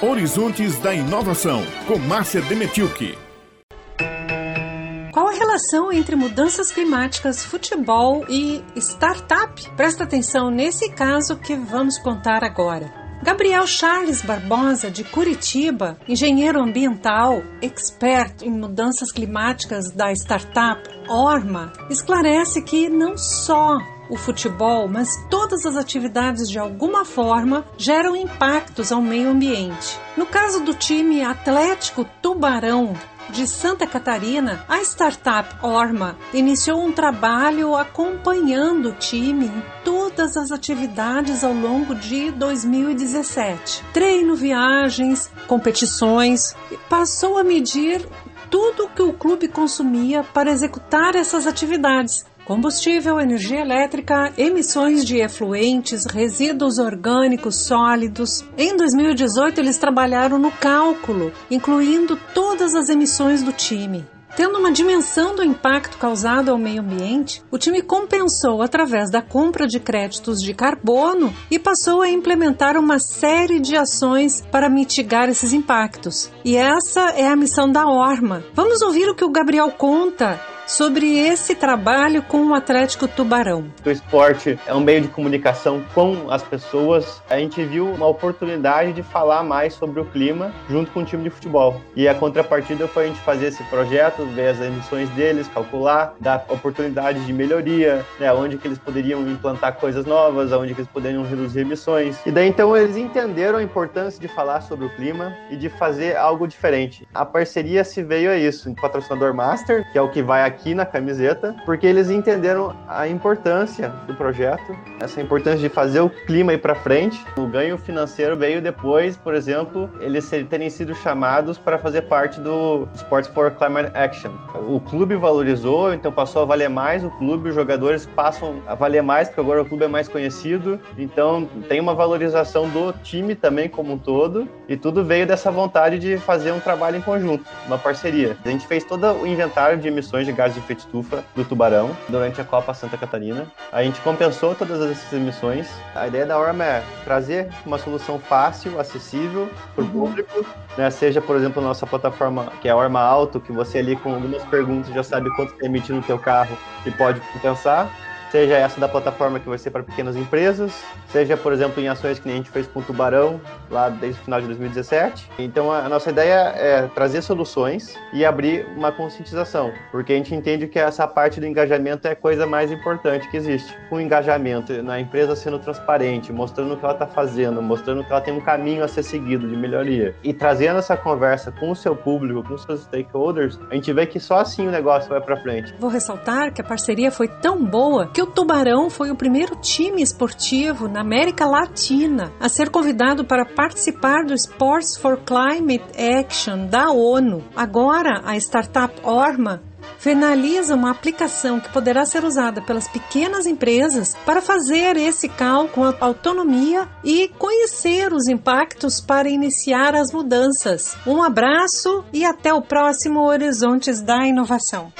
Horizontes da Inovação, com Márcia Demetilke. Qual a relação entre mudanças climáticas, futebol e startup? Presta atenção nesse caso que vamos contar agora. Gabriel Charles Barbosa, de Curitiba, engenheiro ambiental, expert em mudanças climáticas da startup Orma, esclarece que não só o futebol, mas todas as atividades de alguma forma geram impactos ao meio ambiente. No caso do time Atlético Tubarão, de Santa Catarina, a startup Orma iniciou um trabalho acompanhando o time em todas as atividades ao longo de 2017. Treino, viagens, competições e passou a medir tudo que o clube consumia para executar essas atividades, combustível, energia elétrica, emissões de efluentes, resíduos orgânicos sólidos. Em 2018, eles trabalharam no cálculo, incluindo todas as emissões do time. Tendo uma dimensão do impacto causado ao meio ambiente, o time compensou através da compra de créditos de carbono e passou a implementar uma série de ações para mitigar esses impactos. E essa é a missão da Orma. Vamos ouvir o que o Gabriel conta sobre esse trabalho com o Atlético Tubarão. O esporte é um meio de comunicação com as pessoas. A gente viu uma oportunidade de falar mais sobre o clima junto com o time de futebol. E a contrapartida foi a gente fazer esse projeto, ver as emissões deles, calcular, dar oportunidades de melhoria, né, onde que eles poderiam implantar coisas novas, onde que eles poderiam reduzir emissões. E daí então eles entenderam a importância de falar sobre o clima e de fazer algo diferente. A parceria se veio a isso, o patrocinador master, que é o que vai aqui aqui na camiseta, porque eles entenderam a importância do projeto, essa importância de fazer o clima ir para frente. O ganho financeiro veio depois, por exemplo, eles terem sido chamados para fazer parte do Sports for Climate Action. O clube valorizou, então passou a valer mais o clube, os jogadores passam a valer mais, porque agora o clube é mais conhecido, então tem uma valorização do time também como um todo, e tudo veio dessa vontade de fazer um trabalho em conjunto, uma parceria. A gente fez todo o inventário de emissões de gás de efeito estufa do Tubarão durante a Copa Santa Catarina. A gente compensou todas essas emissões. A ideia da Orma é trazer uma solução fácil, acessível para o uhum. público, né? seja, por exemplo, a nossa plataforma, que é a Orma Auto, que você ali com algumas perguntas já sabe quanto está emitindo no teu carro e pode compensar seja essa da plataforma que vai ser para pequenas empresas, seja, por exemplo, em ações que a gente fez com o Tubarão, lá desde o final de 2017. Então, a nossa ideia é trazer soluções e abrir uma conscientização, porque a gente entende que essa parte do engajamento é a coisa mais importante que existe. Com engajamento, na empresa sendo transparente, mostrando o que ela está fazendo, mostrando que ela tem um caminho a ser seguido de melhoria, e trazendo essa conversa com o seu público, com os seus stakeholders, a gente vê que só assim o negócio vai para frente. Vou ressaltar que a parceria foi tão boa que o Tubarão foi o primeiro time esportivo na América Latina a ser convidado para participar do Sports for Climate Action da ONU. Agora, a startup Orma finaliza uma aplicação que poderá ser usada pelas pequenas empresas para fazer esse cálculo com autonomia e conhecer os impactos para iniciar as mudanças. Um abraço e até o próximo Horizontes da Inovação.